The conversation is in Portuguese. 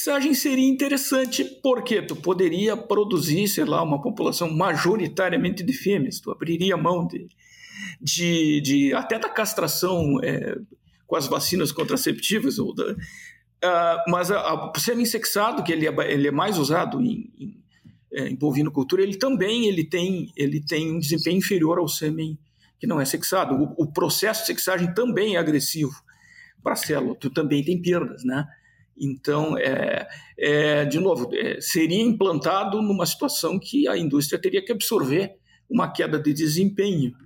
sexagem seria interessante porque tu poderia produzir, sei lá, uma população majoritariamente de fêmeas, tu abriria mão de, de, de até da castração é, com as vacinas contraceptivas, ou da, uh, mas a, a, o sêmen sexado, que ele é, ele é mais usado em, em, é, em bovinocultura, ele também ele tem, ele tem um desempenho inferior ao sêmen que não é sexado. O, o processo de sexagem também é agressivo para a célula, tu também tem perdas, né? Então, é, é, de novo, é, seria implantado numa situação que a indústria teria que absorver uma queda de desempenho.